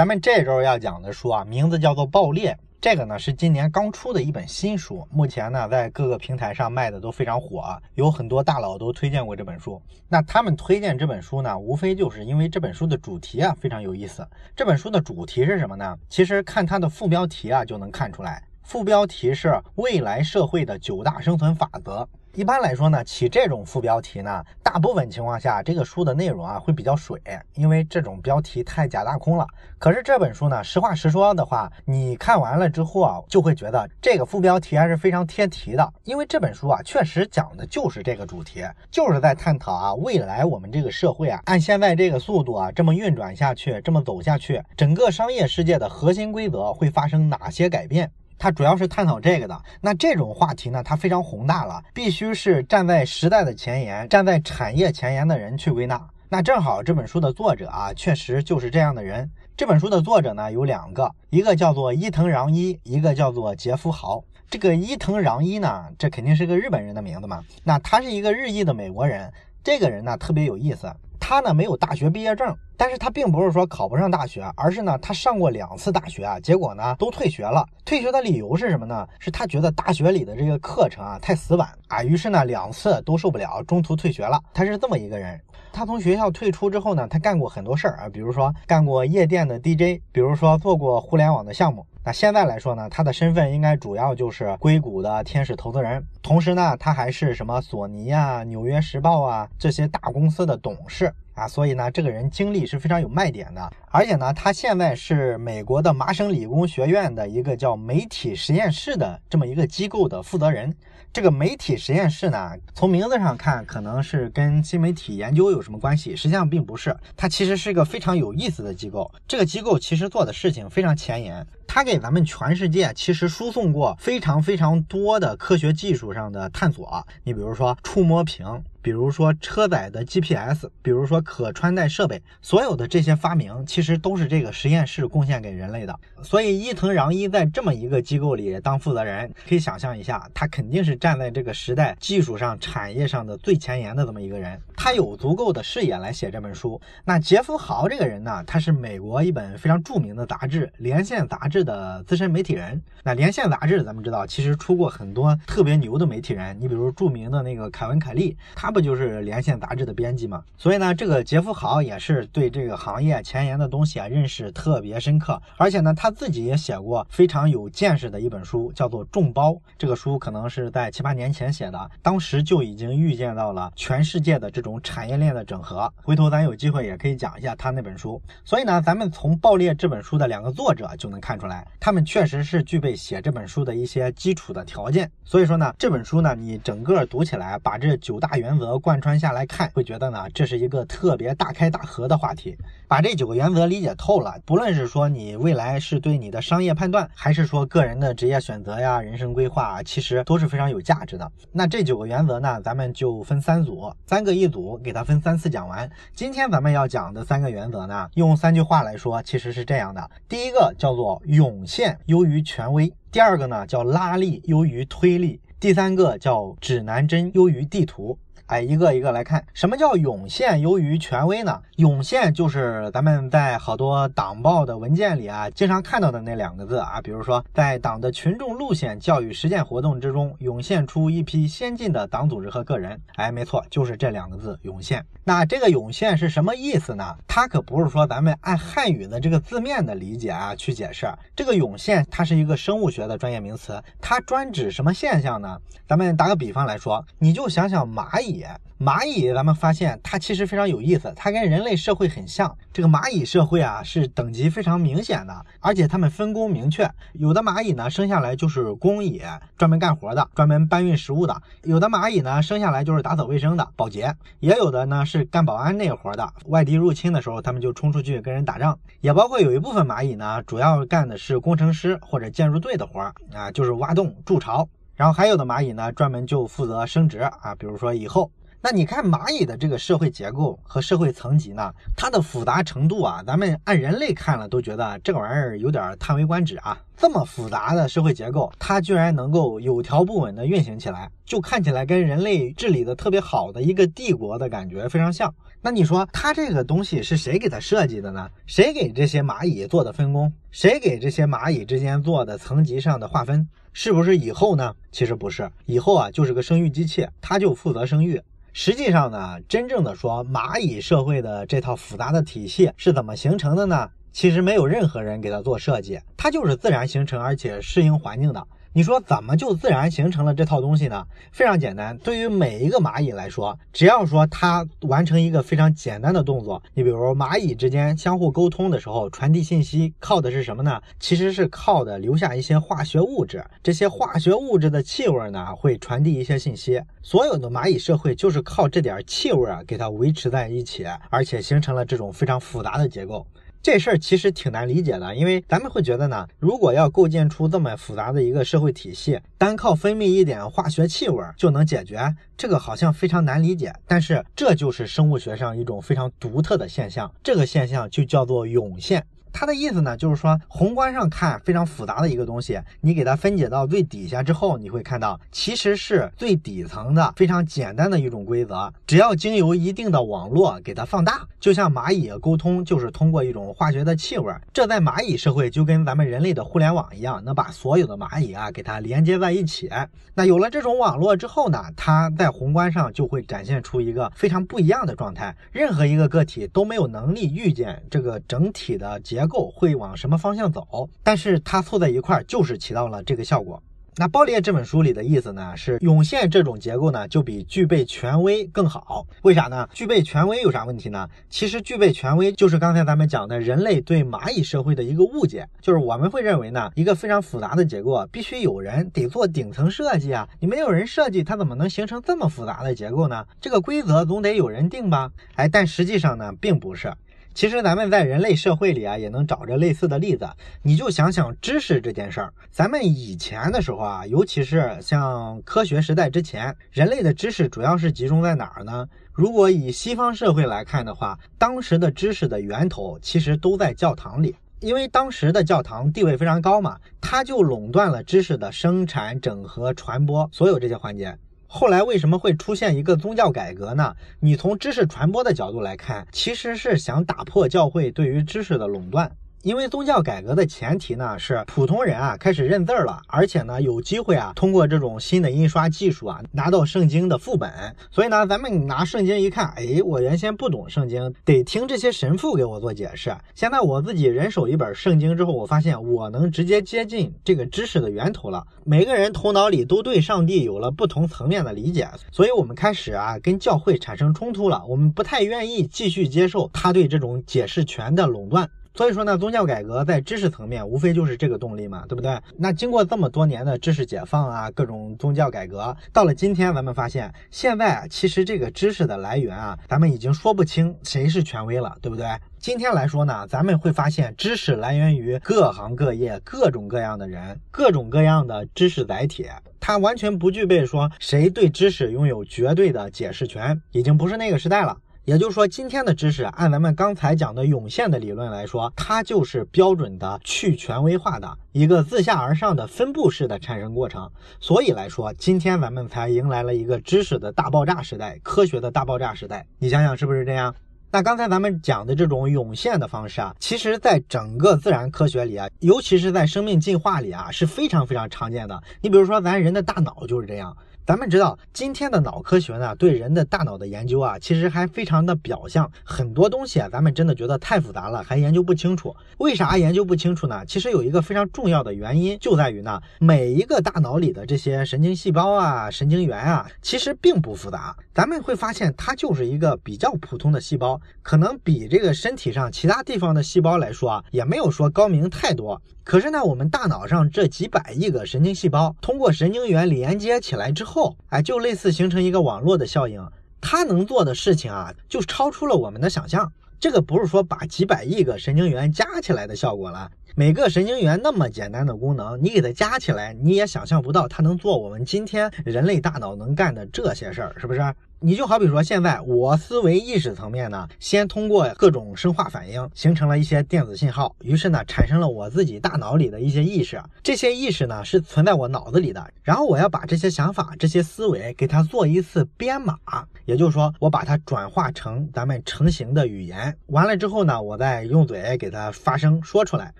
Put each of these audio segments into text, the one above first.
咱们这周要讲的书啊，名字叫做《爆裂》。这个呢是今年刚出的一本新书，目前呢在各个平台上卖的都非常火，啊有很多大佬都推荐过这本书。那他们推荐这本书呢，无非就是因为这本书的主题啊非常有意思。这本书的主题是什么呢？其实看它的副标题啊就能看出来，副标题是“未来社会的九大生存法则”。一般来说呢，起这种副标题呢，大部分情况下，这个书的内容啊会比较水，因为这种标题太假大空了。可是这本书呢，实话实说的话，你看完了之后啊，就会觉得这个副标题还是非常贴题的，因为这本书啊，确实讲的就是这个主题，就是在探讨啊，未来我们这个社会啊，按现在这个速度啊，这么运转下去，这么走下去，整个商业世界的核心规则会发生哪些改变？它主要是探讨这个的，那这种话题呢，它非常宏大了，必须是站在时代的前沿、站在产业前沿的人去归纳。那正好这本书的作者啊，确实就是这样的人。这本书的作者呢有两个，一个叫做伊藤穰一，一个叫做杰夫豪。这个伊藤穰一呢，这肯定是个日本人的名字嘛。那他是一个日裔的美国人，这个人呢特别有意思。他呢没有大学毕业证，但是他并不是说考不上大学，而是呢他上过两次大学啊，结果呢都退学了。退学的理由是什么呢？是他觉得大学里的这个课程啊太死板啊，于是呢两次都受不了，中途退学了。他是这么一个人。他从学校退出之后呢，他干过很多事儿啊，比如说干过夜店的 DJ，比如说做过互联网的项目。现在来说呢，他的身份应该主要就是硅谷的天使投资人，同时呢，他还是什么索尼啊、纽约时报啊这些大公司的董事啊，所以呢，这个人经历是非常有卖点的。而且呢，他现在是美国的麻省理工学院的一个叫媒体实验室的这么一个机构的负责人。这个媒体实验室呢，从名字上看，可能是跟新媒体研究有什么关系？实际上并不是，它其实是一个非常有意思的机构。这个机构其实做的事情非常前沿，它给咱们全世界其实输送过非常非常多的科学技术上的探索。你比如说触摸屏，比如说车载的 GPS，比如说可穿戴设备，所有的这些发明，其实都是这个实验室贡献给人类的。所以伊藤穰一在这么一个机构里当负责人，可以想象一下，他肯定是站在这个时代技术上、产业上的最前沿的这么一个人。他有足够的视野来写这本书。那杰夫豪这个人呢，他是美国一本非常著名的杂志《连线》杂志的资深媒体人。那《连线》杂志咱们知道，其实出过很多特别牛的媒体人。你比如著名的那个凯文·凯利，他不就是《连线》杂志的编辑吗？所以呢，这个杰夫豪也是对这个行业前沿的东西啊认识特别深刻。而且呢，他自己也写过非常有见识的一本书，叫做《众包》。这个书可能是在七八年前写的，当时就已经预见到了全世界的这种产业链的整合。回头咱有机会也可以讲一下他那本书。所以呢，咱们从《爆裂》这本书的两个作者就能看出来，来他们确实是具备写这本书的一些基础的条件。所以说呢，这本书呢，你整个读起来，把这九大原则贯穿下来看，会觉得呢，这是一个特别大开大合的话题。把这九个原则理解透了，不论是说你未来是对你的商业判断，还是说个人的职业选择呀、人生规划，其实都是非常有价值的。那这九个原则呢，咱们就分三组，三个一组，给它分三次讲完。今天咱们要讲的三个原则呢，用三句话来说，其实是这样的：第一个叫做涌现优于权威；第二个呢叫拉力优于推力；第三个叫指南针优于地图。哎，一个一个来看，什么叫涌现优于权威呢？涌现就是咱们在好多党报的文件里啊，经常看到的那两个字啊，比如说在党的群众路线教育实践活动之中，涌现出一批先进的党组织和个人。哎，没错，就是这两个字，涌现。那这个涌现是什么意思呢？它可不是说咱们按汉语的这个字面的理解啊去解释。这个涌现它是一个生物学的专业名词，它专指什么现象呢？咱们打个比方来说，你就想想蚂蚁。蚂蚁，咱们发现它其实非常有意思，它跟人类社会很像。这个蚂蚁社会啊，是等级非常明显的，而且它们分工明确。有的蚂蚁呢，生下来就是工蚁，专门干活的，专门搬运食物的；有的蚂蚁呢，生下来就是打扫卫生的，保洁；也有的呢是干保安那活的，外敌入侵的时候，他们就冲出去跟人打仗。也包括有一部分蚂蚁呢，主要干的是工程师或者建筑队的活儿啊，就是挖洞筑巢。然后还有的蚂蚁呢，专门就负责生殖啊，比如说以后。那你看蚂蚁的这个社会结构和社会层级呢，它的复杂程度啊，咱们按人类看了都觉得这个玩意儿有点叹为观止啊。这么复杂的社会结构，它居然能够有条不紊地运行起来，就看起来跟人类治理的特别好的一个帝国的感觉非常像。那你说它这个东西是谁给它设计的呢？谁给这些蚂蚁做的分工？谁给这些蚂蚁之间做的层级上的划分？是不是以后呢？其实不是，以后啊就是个生育机器，它就负责生育。实际上呢，真正的说蚂蚁社会的这套复杂的体系是怎么形成的呢？其实没有任何人给它做设计，它就是自然形成，而且适应环境的。你说怎么就自然形成了这套东西呢？非常简单，对于每一个蚂蚁来说，只要说它完成一个非常简单的动作，你比如蚂蚁之间相互沟通的时候，传递信息靠的是什么呢？其实是靠的留下一些化学物质，这些化学物质的气味呢，会传递一些信息。所有的蚂蚁社会就是靠这点气味啊，给它维持在一起，而且形成了这种非常复杂的结构。这事儿其实挺难理解的，因为咱们会觉得呢，如果要构建出这么复杂的一个社会体系，单靠分泌一点化学气味就能解决，这个好像非常难理解。但是这就是生物学上一种非常独特的现象，这个现象就叫做涌现。它的意思呢，就是说宏观上看非常复杂的一个东西，你给它分解到最底下之后，你会看到其实是最底层的非常简单的一种规则。只要经由一定的网络给它放大，就像蚂蚁沟通就是通过一种化学的气味，这在蚂蚁社会就跟咱们人类的互联网一样，能把所有的蚂蚁啊给它连接在一起。那有了这种网络之后呢，它在宏观上就会展现出一个非常不一样的状态。任何一个个体都没有能力预见这个整体的结。结构会往什么方向走？但是它凑在一块儿，就是起到了这个效果。那《爆裂》这本书里的意思呢，是涌现这种结构呢，就比具备权威更好。为啥呢？具备权威有啥问题呢？其实具备权威就是刚才咱们讲的人类对蚂蚁社会的一个误解，就是我们会认为呢，一个非常复杂的结构必须有人得做顶层设计啊，你没有人设计，它怎么能形成这么复杂的结构呢？这个规则总得有人定吧？哎，但实际上呢，并不是。其实咱们在人类社会里啊，也能找着类似的例子。你就想想知识这件事儿，咱们以前的时候啊，尤其是像科学时代之前，人类的知识主要是集中在哪儿呢？如果以西方社会来看的话，当时的知识的源头其实都在教堂里，因为当时的教堂地位非常高嘛，它就垄断了知识的生产、整合、传播所有这些环节。后来为什么会出现一个宗教改革呢？你从知识传播的角度来看，其实是想打破教会对于知识的垄断。因为宗教改革的前提呢是普通人啊开始认字儿了，而且呢有机会啊通过这种新的印刷技术啊拿到圣经的副本。所以呢咱们拿圣经一看，哎，我原先不懂圣经，得听这些神父给我做解释。现在我自己人手一本圣经之后，我发现我能直接接近这个知识的源头了。每个人头脑里都对上帝有了不同层面的理解，所以我们开始啊跟教会产生冲突了。我们不太愿意继续接受他对这种解释权的垄断。所以说呢，宗教改革在知识层面无非就是这个动力嘛，对不对？那经过这么多年的知识解放啊，各种宗教改革，到了今天，咱们发现现在啊，其实这个知识的来源啊，咱们已经说不清谁是权威了，对不对？今天来说呢，咱们会发现知识来源于各行各业、各种各样的人、各种各样的知识载体，它完全不具备说谁对知识拥有绝对的解释权，已经不是那个时代了。也就是说，今天的知识按咱们刚才讲的涌现的理论来说，它就是标准的去权威化的一个自下而上的分布式的产生过程。所以来说，今天咱们才迎来了一个知识的大爆炸时代，科学的大爆炸时代。你想想是不是这样？那刚才咱们讲的这种涌现的方式啊，其实在整个自然科学里啊，尤其是在生命进化里啊，是非常非常常见的。你比如说，咱人的大脑就是这样。咱们知道，今天的脑科学呢，对人的大脑的研究啊，其实还非常的表象。很多东西啊，咱们真的觉得太复杂了，还研究不清楚。为啥研究不清楚呢？其实有一个非常重要的原因，就在于呢，每一个大脑里的这些神经细胞啊、神经元啊，其实并不复杂。咱们会发现，它就是一个比较普通的细胞，可能比这个身体上其他地方的细胞来说啊，也没有说高明太多。可是呢，我们大脑上这几百亿个神经细胞，通过神经元连接起来之后，哎，就类似形成一个网络的效应。它能做的事情啊，就超出了我们的想象。这个不是说把几百亿个神经元加起来的效果了。每个神经元那么简单的功能，你给它加起来，你也想象不到它能做我们今天人类大脑能干的这些事儿，是不是？你就好比说，现在我思维意识层面呢，先通过各种生化反应形成了一些电子信号，于是呢，产生了我自己大脑里的一些意识。这些意识呢，是存在我脑子里的。然后我要把这些想法、这些思维给它做一次编码，也就是说，我把它转化成咱们成型的语言。完了之后呢，我再用嘴给它发声说出来。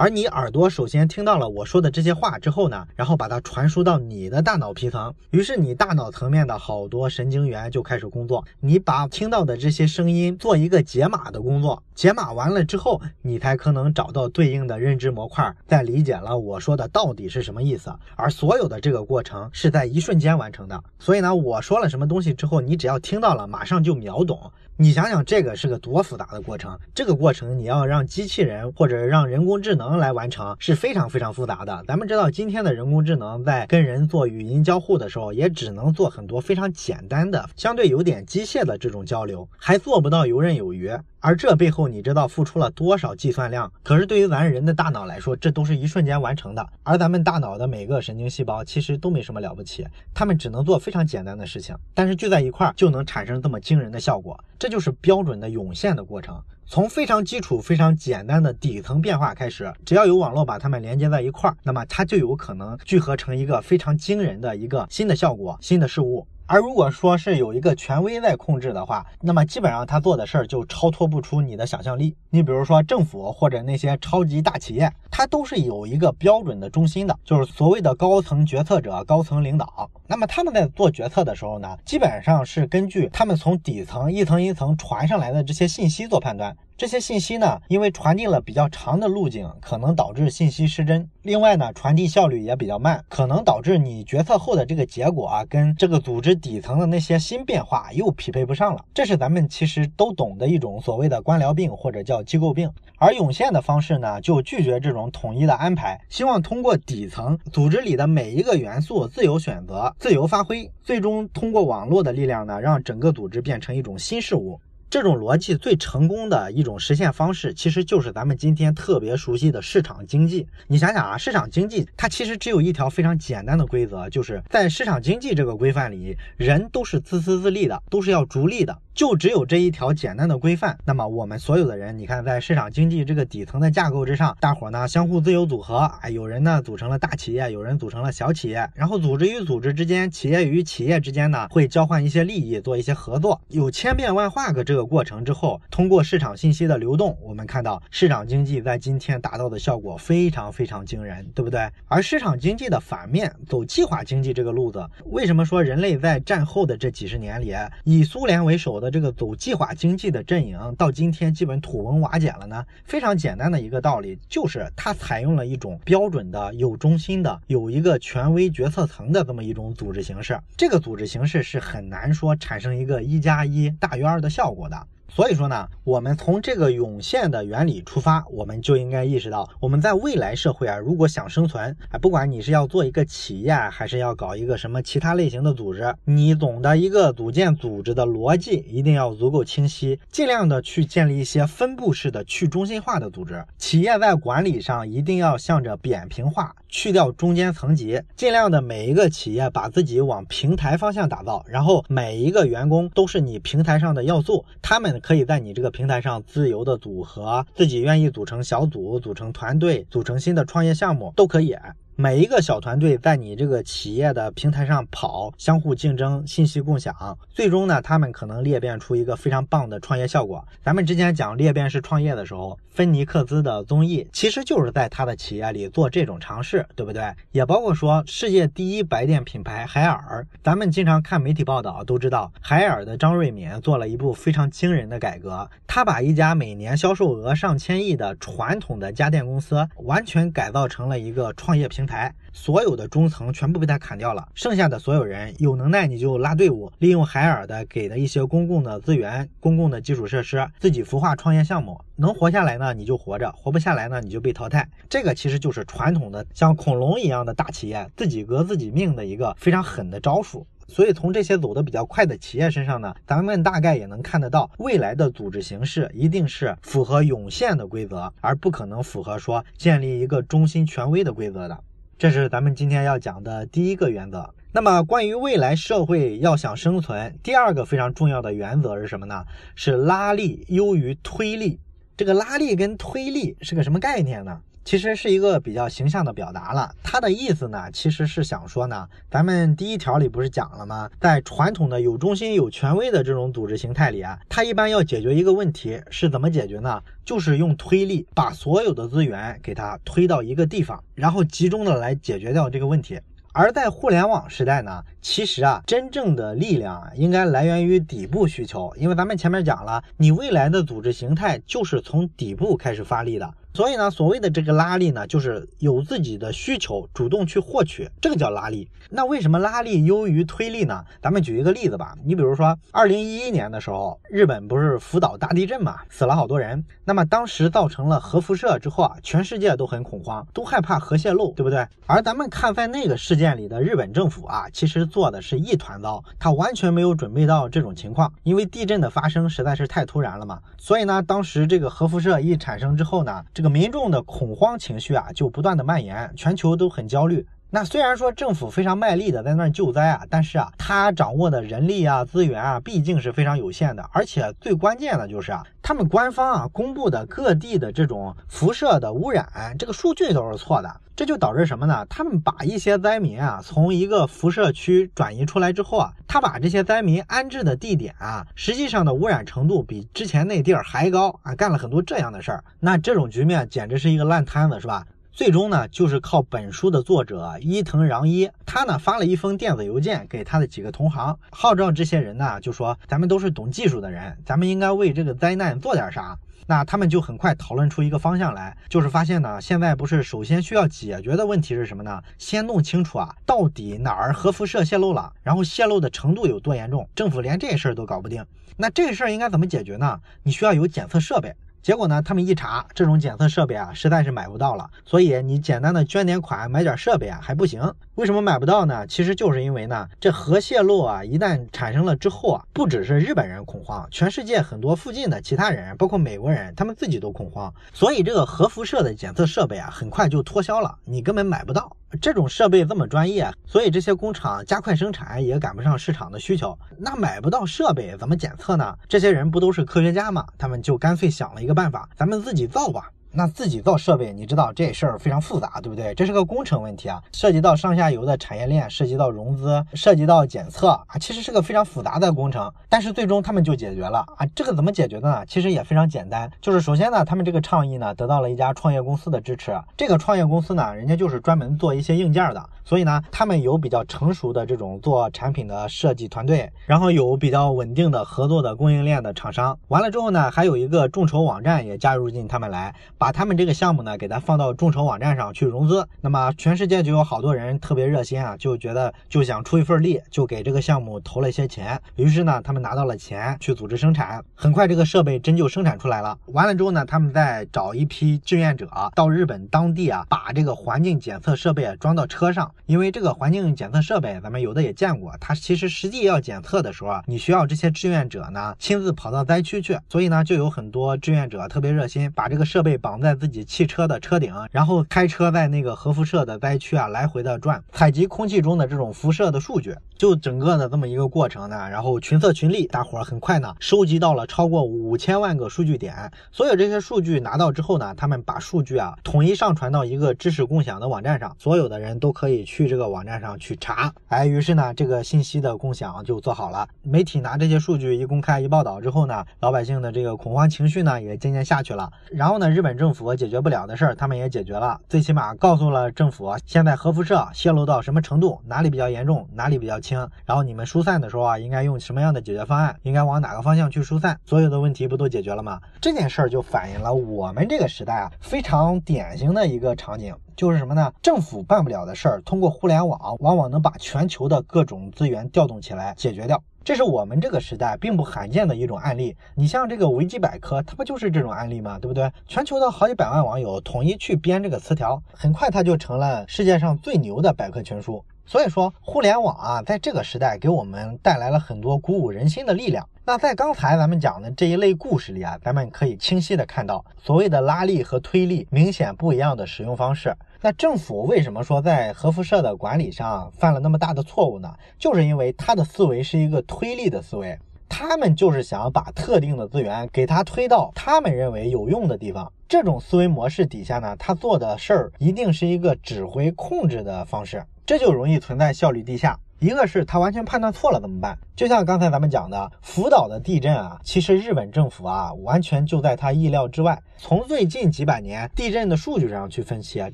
而你耳朵首先听到了我说的这些话之后呢，然后把它传输到你的大脑皮层，于是你大脑层面的好多神经元就开始工作，你把听到的这些声音做一个解码的工作，解码完了之后，你才可能找到对应的认知模块，再理解了我说的到底是什么意思。而所有的这个过程是在一瞬间完成的，所以呢，我说了什么东西之后，你只要听到了，马上就秒懂。你想想，这个是个多复杂的过程，这个过程你要让机器人或者让人工智能来完成是非常非常复杂的。咱们知道，今天的人工智能在跟人做语音交互的时候，也只能做很多非常简单的、相对有点机械的这种交流，还做不到游刃有余。而这背后，你知道付出了多少计算量？可是对于咱人的大脑来说，这都是一瞬间完成的。而咱们大脑的每个神经细胞其实都没什么了不起，它们只能做非常简单的事情，但是聚在一块儿就能产生这么惊人的效果。这就是标准的涌现的过程，从非常基础、非常简单的底层变化开始，只要有网络把它们连接在一块儿，那么它就有可能聚合成一个非常惊人的一个新的效果、新的事物。而如果说是有一个权威在控制的话，那么基本上他做的事儿就超脱不出你的想象力。你比如说政府或者那些超级大企业，它都是有一个标准的中心的，就是所谓的高层决策者、高层领导。那么他们在做决策的时候呢，基本上是根据他们从底层一层一层传上来的这些信息做判断。这些信息呢，因为传递了比较长的路径，可能导致信息失真。另外呢，传递效率也比较慢，可能导致你决策后的这个结果啊，跟这个组织底层的那些新变化又匹配不上了。这是咱们其实都懂的一种所谓的官僚病或者叫机构病。而涌现的方式呢，就拒绝这种统一的安排，希望通过底层组织里的每一个元素自由选择、自由发挥，最终通过网络的力量呢，让整个组织变成一种新事物。这种逻辑最成功的一种实现方式，其实就是咱们今天特别熟悉的市场经济。你想想啊，市场经济它其实只有一条非常简单的规则，就是在市场经济这个规范里，人都是自私自利的，都是要逐利的。就只有这一条简单的规范，那么我们所有的人，你看，在市场经济这个底层的架构之上，大伙呢相互自由组合，哎，有人呢组成了大企业，有人组成了小企业，然后组织与组织之间，企业与企业之间呢会交换一些利益，做一些合作，有千变万化个这个过程之后，通过市场信息的流动，我们看到市场经济在今天达到的效果非常非常惊人，对不对？而市场经济的反面，走计划经济这个路子，为什么说人类在战后的这几十年里，以苏联为首的这个走计划经济的阵营到今天基本土崩瓦解了呢？非常简单的一个道理，就是它采用了一种标准的、有中心的、有一个权威决策层的这么一种组织形式。这个组织形式是很难说产生一个一加一大于二的效果的。所以说呢，我们从这个涌现的原理出发，我们就应该意识到，我们在未来社会啊，如果想生存，哎，不管你是要做一个企业，还是要搞一个什么其他类型的组织，你总的一个组建组织的逻辑一定要足够清晰，尽量的去建立一些分布式的去中心化的组织。企业在管理上一定要向着扁平化，去掉中间层级，尽量的每一个企业把自己往平台方向打造，然后每一个员工都是你平台上的要素，他们。可以在你这个平台上自由的组合，自己愿意组成小组、组成团队、组成新的创业项目都可以。每一个小团队在你这个企业的平台上跑，相互竞争，信息共享，最终呢，他们可能裂变出一个非常棒的创业效果。咱们之前讲裂变式创业的时候，芬尼克斯的综艺其实就是在他的企业里做这种尝试，对不对？也包括说世界第一白电品牌海尔，咱们经常看媒体报道都知道，海尔的张瑞敏做了一部非常惊人的改革，他把一家每年销售额上千亿的传统的家电公司，完全改造成了一个创业平台。台所有的中层全部被他砍掉了，剩下的所有人有能耐你就拉队伍，利用海尔的给的一些公共的资源、公共的基础设施，自己孵化创业项目。能活下来呢，你就活着；活不下来呢，你就被淘汰。这个其实就是传统的像恐龙一样的大企业自己革自己命的一个非常狠的招数。所以从这些走得比较快的企业身上呢，咱们大概也能看得到，未来的组织形式一定是符合涌现的规则，而不可能符合说建立一个中心权威的规则的。这是咱们今天要讲的第一个原则。那么，关于未来社会要想生存，第二个非常重要的原则是什么呢？是拉力优于推力。这个拉力跟推力是个什么概念呢？其实是一个比较形象的表达了，它的意思呢，其实是想说呢，咱们第一条里不是讲了吗？在传统的有中心、有权威的这种组织形态里啊，它一般要解决一个问题，是怎么解决呢？就是用推力把所有的资源给它推到一个地方，然后集中的来解决掉这个问题。而在互联网时代呢，其实啊，真正的力量，应该来源于底部需求，因为咱们前面讲了，你未来的组织形态就是从底部开始发力的。所以呢，所谓的这个拉力呢，就是有自己的需求，主动去获取，这个叫拉力。那为什么拉力优于推力呢？咱们举一个例子吧。你比如说，二零一一年的时候，日本不是福岛大地震嘛，死了好多人。那么当时造成了核辐射之后啊，全世界都很恐慌，都害怕核泄漏，对不对？而咱们看在那个事件里的日本政府啊，其实做的是一团糟，他完全没有准备到这种情况，因为地震的发生实在是太突然了嘛。所以呢，当时这个核辐射一产生之后呢，这个民众的恐慌情绪啊，就不断的蔓延，全球都很焦虑。那虽然说政府非常卖力的在那儿救灾啊，但是啊，他掌握的人力啊、资源啊，毕竟是非常有限的。而且最关键的就是啊，他们官方啊公布的各地的这种辐射的污染这个数据都是错的，这就导致什么呢？他们把一些灾民啊从一个辐射区转移出来之后啊，他把这些灾民安置的地点啊，实际上的污染程度比之前那地儿还高啊，干了很多这样的事儿。那这种局面简直是一个烂摊子，是吧？最终呢，就是靠本书的作者伊藤穰一，他呢发了一封电子邮件给他的几个同行，号召这些人呢，就说咱们都是懂技术的人，咱们应该为这个灾难做点啥。那他们就很快讨论出一个方向来，就是发现呢，现在不是首先需要解决的问题是什么呢？先弄清楚啊，到底哪儿核辐射泄漏了，然后泄漏的程度有多严重。政府连这事儿都搞不定，那这事儿应该怎么解决呢？你需要有检测设备。结果呢，他们一查，这种检测设备啊，实在是买不到了。所以你简单的捐点款买点设备啊，还不行。为什么买不到呢？其实就是因为呢，这核泄漏啊，一旦产生了之后啊，不只是日本人恐慌，全世界很多附近的其他人，包括美国人，他们自己都恐慌。所以这个核辐射的检测设备啊，很快就脱销了，你根本买不到。这种设备这么专业，所以这些工厂加快生产也赶不上市场的需求。那买不到设备怎么检测呢？这些人不都是科学家吗？他们就干脆想了一个办法，咱们自己造吧。那自己造设备，你知道这事儿非常复杂，对不对？这是个工程问题啊，涉及到上下游的产业链，涉及到融资，涉及到检测啊，其实是个非常复杂的工程。但是最终他们就解决了啊，这个怎么解决的呢？其实也非常简单，就是首先呢，他们这个倡议呢得到了一家创业公司的支持。这个创业公司呢，人家就是专门做一些硬件的，所以呢，他们有比较成熟的这种做产品的设计团队，然后有比较稳定的合作的供应链的厂商。完了之后呢，还有一个众筹网站也加入进他们来。把他们这个项目呢，给它放到众筹网站上去融资，那么全世界就有好多人特别热心啊，就觉得就想出一份力，就给这个项目投了一些钱。于是呢，他们拿到了钱去组织生产，很快这个设备真就生产出来了。完了之后呢，他们再找一批志愿者到日本当地啊，把这个环境检测设备装到车上，因为这个环境检测设备咱们有的也见过，它其实实际要检测的时候啊，你需要这些志愿者呢亲自跑到灾区去，所以呢，就有很多志愿者特别热心，把这个设备绑。在自己汽车的车顶，然后开车在那个核辐射的灾区啊来回的转，采集空气中的这种辐射的数据。就整个的这么一个过程呢，然后群策群力，大伙儿很快呢收集到了超过五千万个数据点。所有这些数据拿到之后呢，他们把数据啊统一上传到一个知识共享的网站上，所有的人都可以去这个网站上去查。哎，于是呢，这个信息的共享就做好了。媒体拿这些数据一公开一报道之后呢，老百姓的这个恐慌情绪呢也渐渐下去了。然后呢，日本。政府解决不了的事儿，他们也解决了，最起码告诉了政府现在核辐射泄露到什么程度，哪里比较严重，哪里比较轻，然后你们疏散的时候啊，应该用什么样的解决方案，应该往哪个方向去疏散，所有的问题不都解决了吗？这件事儿就反映了我们这个时代啊非常典型的一个场景，就是什么呢？政府办不了的事儿，通过互联网往往能把全球的各种资源调动起来解决掉。这是我们这个时代并不罕见的一种案例。你像这个维基百科，它不就是这种案例吗？对不对？全球的好几百万网友统一去编这个词条，很快它就成了世界上最牛的百科全书。所以说，互联网啊，在这个时代给我们带来了很多鼓舞人心的力量。那在刚才咱们讲的这一类故事里啊，咱们可以清晰的看到，所谓的拉力和推力明显不一样的使用方式。那政府为什么说在核辐射的管理上犯了那么大的错误呢？就是因为他的思维是一个推力的思维，他们就是想把特定的资源给他推到他们认为有用的地方。这种思维模式底下呢，他做的事儿一定是一个指挥控制的方式，这就容易存在效率低下。一个是他完全判断错了怎么办？就像刚才咱们讲的福岛的地震啊，其实日本政府啊完全就在他意料之外。从最近几百年地震的数据上去分析啊，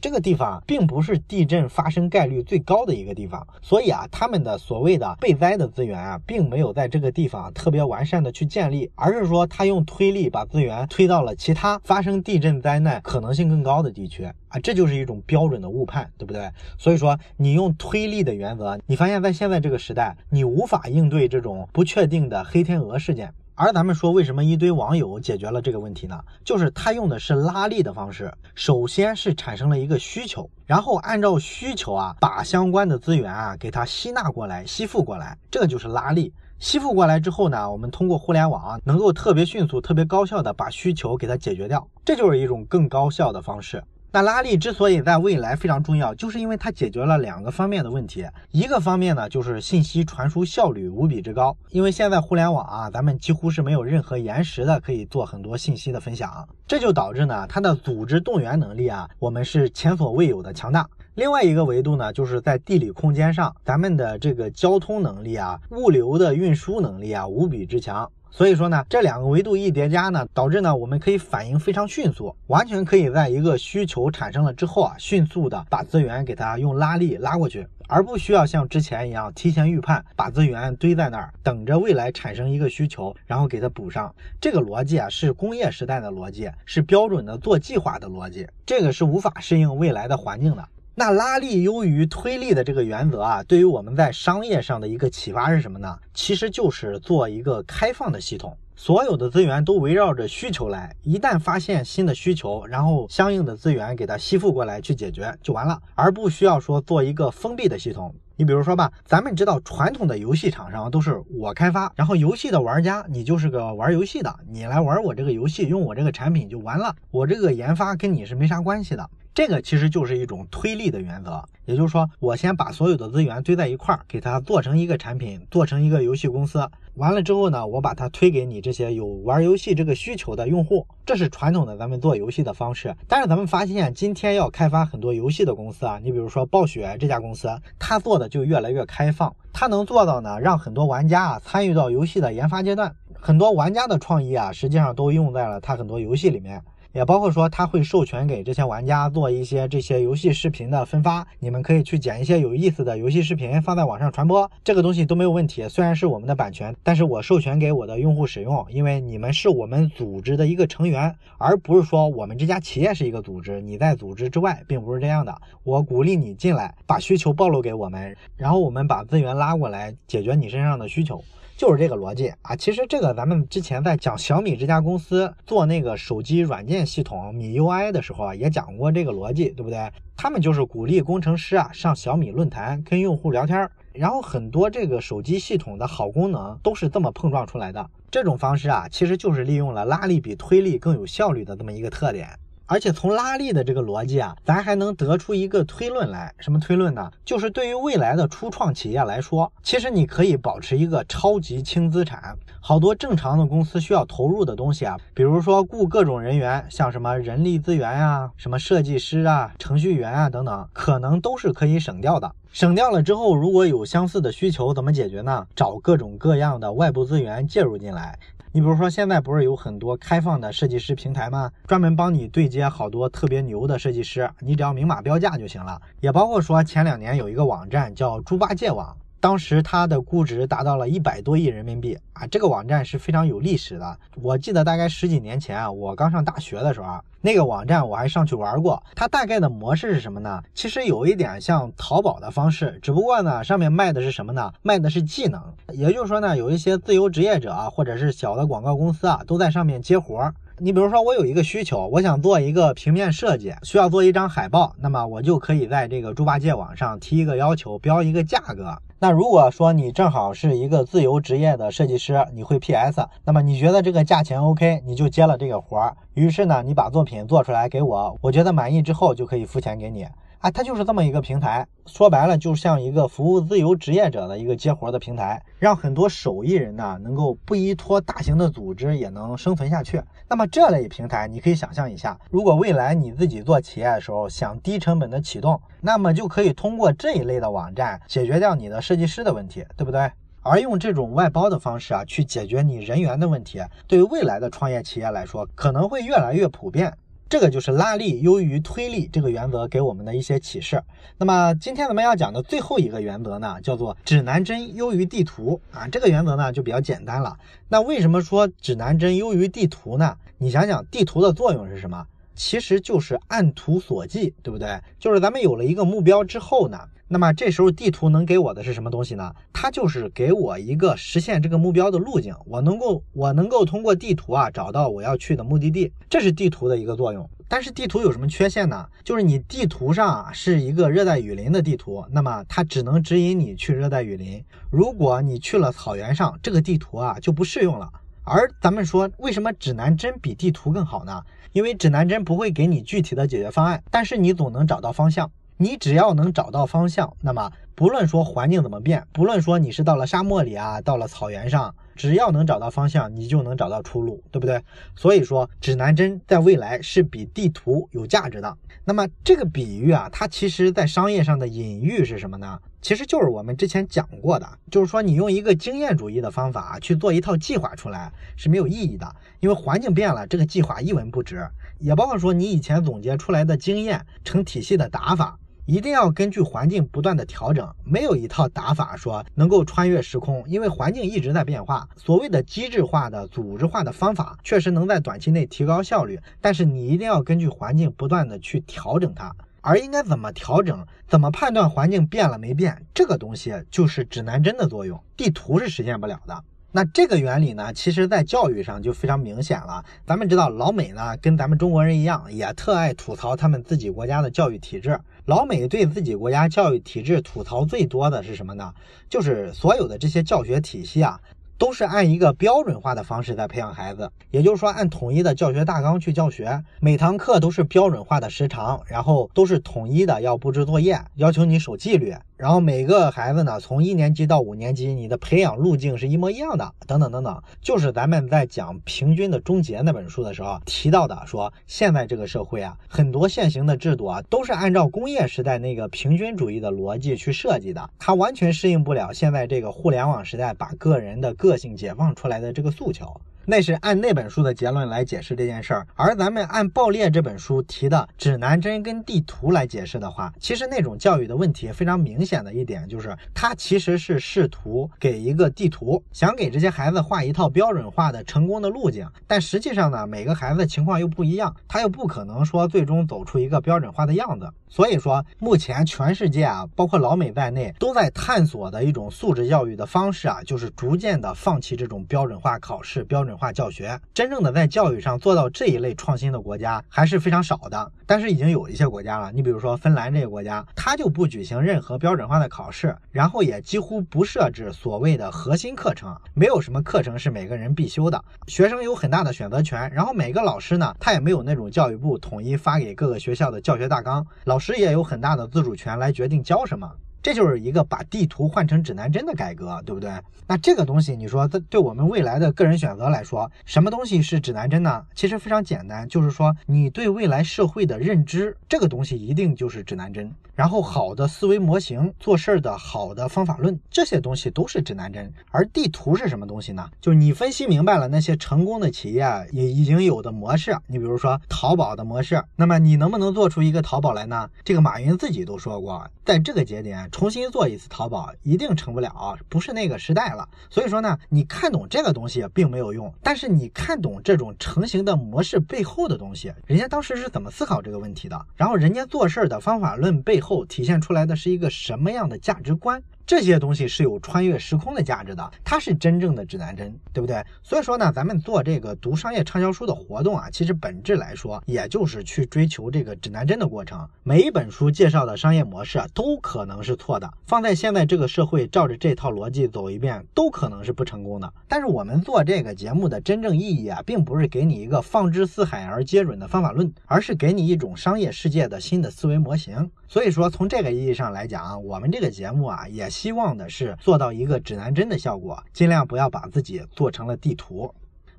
这个地方并不是地震发生概率最高的一个地方，所以啊，他们的所谓的备灾的资源啊，并没有在这个地方特别完善的去建立，而是说他用推力把资源推到了其他发生地震灾难可能性更高的地区这就是一种标准的误判，对不对？所以说你用推力的原则，你发现在现在这个时代，你无法应对这种不确定的黑天鹅事件。而咱们说，为什么一堆网友解决了这个问题呢？就是他用的是拉力的方式，首先是产生了一个需求，然后按照需求啊，把相关的资源啊给它吸纳过来、吸附过来，这就是拉力。吸附过来之后呢，我们通过互联网能够特别迅速、特别高效的把需求给它解决掉，这就是一种更高效的方式。那拉力之所以在未来非常重要，就是因为它解决了两个方面的问题。一个方面呢，就是信息传输效率无比之高，因为现在互联网啊，咱们几乎是没有任何延时的，可以做很多信息的分享，这就导致呢，它的组织动员能力啊，我们是前所未有的强大。另外一个维度呢，就是在地理空间上，咱们的这个交通能力啊，物流的运输能力啊，无比之强。所以说呢，这两个维度一叠加呢，导致呢，我们可以反应非常迅速，完全可以在一个需求产生了之后啊，迅速的把资源给它用拉力拉过去，而不需要像之前一样提前预判，把资源堆在那儿，等着未来产生一个需求，然后给它补上。这个逻辑啊，是工业时代的逻辑，是标准的做计划的逻辑，这个是无法适应未来的环境的。那拉力优于推力的这个原则啊，对于我们在商业上的一个启发是什么呢？其实就是做一个开放的系统，所有的资源都围绕着需求来，一旦发现新的需求，然后相应的资源给它吸附过来去解决就完了，而不需要说做一个封闭的系统。你比如说吧，咱们知道传统的游戏厂商都是我开发，然后游戏的玩家你就是个玩游戏的，你来玩我这个游戏，用我这个产品就完了，我这个研发跟你是没啥关系的。这个其实就是一种推力的原则，也就是说，我先把所有的资源堆在一块儿，给它做成一个产品，做成一个游戏公司。完了之后呢，我把它推给你这些有玩游戏这个需求的用户。这是传统的咱们做游戏的方式。但是咱们发现，今天要开发很多游戏的公司啊，你比如说暴雪这家公司，它做的就越来越开放。它能做到呢，让很多玩家啊参与到游戏的研发阶段，很多玩家的创意啊，实际上都用在了它很多游戏里面。也包括说，他会授权给这些玩家做一些这些游戏视频的分发，你们可以去剪一些有意思的游戏视频放在网上传播，这个东西都没有问题。虽然是我们的版权，但是我授权给我的用户使用，因为你们是我们组织的一个成员，而不是说我们这家企业是一个组织，你在组织之外，并不是这样的。我鼓励你进来，把需求暴露给我们，然后我们把资源拉过来，解决你身上的需求。就是这个逻辑啊！其实这个咱们之前在讲小米这家公司做那个手机软件系统米 UI 的时候啊，也讲过这个逻辑，对不对？他们就是鼓励工程师啊上小米论坛跟用户聊天，然后很多这个手机系统的好功能都是这么碰撞出来的。这种方式啊，其实就是利用了拉力比推力更有效率的这么一个特点。而且从拉力的这个逻辑啊，咱还能得出一个推论来，什么推论呢？就是对于未来的初创企业来说，其实你可以保持一个超级轻资产。好多正常的公司需要投入的东西啊，比如说雇各种人员，像什么人力资源啊、什么设计师啊、程序员啊等等，可能都是可以省掉的。省掉了之后，如果有相似的需求，怎么解决呢？找各种各样的外部资源介入进来。你比如说，现在不是有很多开放的设计师平台吗？专门帮你对接好多特别牛的设计师，你只要明码标价就行了。也包括说，前两年有一个网站叫猪八戒网。当时它的估值达到了一百多亿人民币啊！这个网站是非常有历史的。我记得大概十几年前啊，我刚上大学的时候啊，那个网站我还上去玩过。它大概的模式是什么呢？其实有一点像淘宝的方式，只不过呢，上面卖的是什么呢？卖的是技能。也就是说呢，有一些自由职业者啊，或者是小的广告公司啊，都在上面接活儿。你比如说，我有一个需求，我想做一个平面设计，需要做一张海报，那么我就可以在这个猪八戒网上提一个要求，标一个价格。那如果说你正好是一个自由职业的设计师，你会 PS，那么你觉得这个价钱 OK，你就接了这个活儿。于是呢，你把作品做出来给我，我觉得满意之后就可以付钱给你。啊，它就是这么一个平台，说白了就像一个服务自由职业者的一个接活的平台，让很多手艺人呢能够不依托大型的组织也能生存下去。那么这类平台，你可以想象一下，如果未来你自己做企业的时候想低成本的启动，那么就可以通过这一类的网站解决掉你的设计师的问题，对不对？而用这种外包的方式啊去解决你人员的问题，对于未来的创业企业来说可能会越来越普遍。这个就是拉力优于推力这个原则给我们的一些启示。那么今天咱们要讲的最后一个原则呢，叫做指南针优于地图啊。这个原则呢就比较简单了。那为什么说指南针优于地图呢？你想想，地图的作用是什么？其实就是按图索骥，对不对？就是咱们有了一个目标之后呢。那么这时候地图能给我的是什么东西呢？它就是给我一个实现这个目标的路径。我能够我能够通过地图啊找到我要去的目的地，这是地图的一个作用。但是地图有什么缺陷呢？就是你地图上是一个热带雨林的地图，那么它只能指引你去热带雨林。如果你去了草原上，这个地图啊就不适用了。而咱们说为什么指南针比地图更好呢？因为指南针不会给你具体的解决方案，但是你总能找到方向。你只要能找到方向，那么不论说环境怎么变，不论说你是到了沙漠里啊，到了草原上，只要能找到方向，你就能找到出路，对不对？所以说，指南针在未来是比地图有价值的。那么这个比喻啊，它其实在商业上的隐喻是什么呢？其实就是我们之前讲过的，就是说你用一个经验主义的方法去做一套计划出来是没有意义的，因为环境变了，这个计划一文不值。也包括说你以前总结出来的经验成体系的打法。一定要根据环境不断的调整，没有一套打法说能够穿越时空，因为环境一直在变化。所谓的机制化的、组织化的方法，确实能在短期内提高效率，但是你一定要根据环境不断的去调整它。而应该怎么调整，怎么判断环境变了没变，这个东西就是指南针的作用，地图是实现不了的。那这个原理呢，其实在教育上就非常明显了。咱们知道老美呢，跟咱们中国人一样，也特爱吐槽他们自己国家的教育体制。老美对自己国家教育体制吐槽最多的是什么呢？就是所有的这些教学体系啊，都是按一个标准化的方式在培养孩子，也就是说按统一的教学大纲去教学，每堂课都是标准化的时长，然后都是统一的要布置作业，要求你守纪律。然后每个孩子呢，从一年级到五年级，你的培养路径是一模一样的，等等等等，就是咱们在讲《平均的终结》那本书的时候提到的，说现在这个社会啊，很多现行的制度啊，都是按照工业时代那个平均主义的逻辑去设计的，它完全适应不了现在这个互联网时代把个人的个个性解放出来的这个诉求。那是按那本书的结论来解释这件事儿，而咱们按《爆裂》这本书提的指南针跟地图来解释的话，其实那种教育的问题非常明显的一点就是，它其实是试图给一个地图，想给这些孩子画一套标准化的成功的路径，但实际上呢，每个孩子情况又不一样，他又不可能说最终走出一个标准化的样子。所以说，目前全世界啊，包括老美在内，都在探索的一种素质教育的方式啊，就是逐渐的放弃这种标准化考试、标准。化教学真正的在教育上做到这一类创新的国家还是非常少的，但是已经有一些国家了。你比如说芬兰这个国家，它就不举行任何标准化的考试，然后也几乎不设置所谓的核心课程，没有什么课程是每个人必修的，学生有很大的选择权。然后每个老师呢，他也没有那种教育部统一发给各个学校的教学大纲，老师也有很大的自主权来决定教什么。这就是一个把地图换成指南针的改革，对不对？那这个东西，你说，这对我们未来的个人选择来说，什么东西是指南针呢？其实非常简单，就是说你对未来社会的认知，这个东西一定就是指南针。然后好的思维模型、做事儿的好的方法论，这些东西都是指南针。而地图是什么东西呢？就是你分析明白了那些成功的企业也已经有的模式，你比如说淘宝的模式，那么你能不能做出一个淘宝来呢？这个马云自己都说过，在这个节点重新做一次淘宝一定成不了，不是那个时代了。所以说呢，你看懂这个东西并没有用，但是你看懂这种成型的模式背后的东西，人家当时是怎么思考这个问题的，然后人家做事儿的方法论背后。后体现出来的是一个什么样的价值观？这些东西是有穿越时空的价值的，它是真正的指南针，对不对？所以说呢，咱们做这个读商业畅销书的活动啊，其实本质来说，也就是去追求这个指南针的过程。每一本书介绍的商业模式都可能是错的，放在现在这个社会，照着这套逻辑走一遍，都可能是不成功的。但是我们做这个节目的真正意义啊，并不是给你一个放之四海而皆准的方法论，而是给你一种商业世界的新的思维模型。所以说，从这个意义上来讲啊，我们这个节目啊，也希望的是做到一个指南针的效果，尽量不要把自己做成了地图。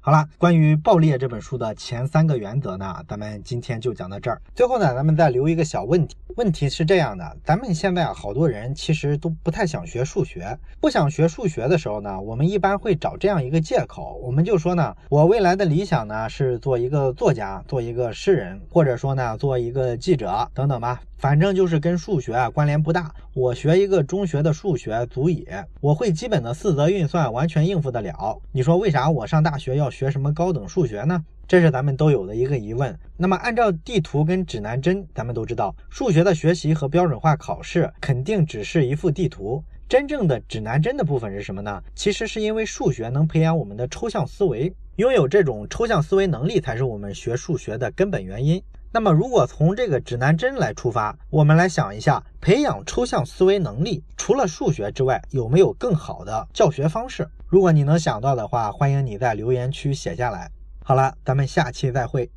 好了，关于《爆裂》这本书的前三个原则呢，咱们今天就讲到这儿。最后呢，咱们再留一个小问题，问题是这样的：咱们现在啊，好多人其实都不太想学数学，不想学数学的时候呢，我们一般会找这样一个借口，我们就说呢，我未来的理想呢是做一个作家，做一个诗人，或者说呢，做一个记者等等吧。反正就是跟数学啊关联不大，我学一个中学的数学足矣，我会基本的四则运算，完全应付得了。你说为啥我上大学要学学什么高等数学呢？这是咱们都有的一个疑问。那么按照地图跟指南针，咱们都知道，数学的学习和标准化考试肯定只是一幅地图，真正的指南针的部分是什么呢？其实是因为数学能培养我们的抽象思维，拥有这种抽象思维能力才是我们学数学的根本原因。那么，如果从这个指南针来出发，我们来想一下，培养抽象思维能力，除了数学之外，有没有更好的教学方式？如果你能想到的话，欢迎你在留言区写下来。好了，咱们下期再会。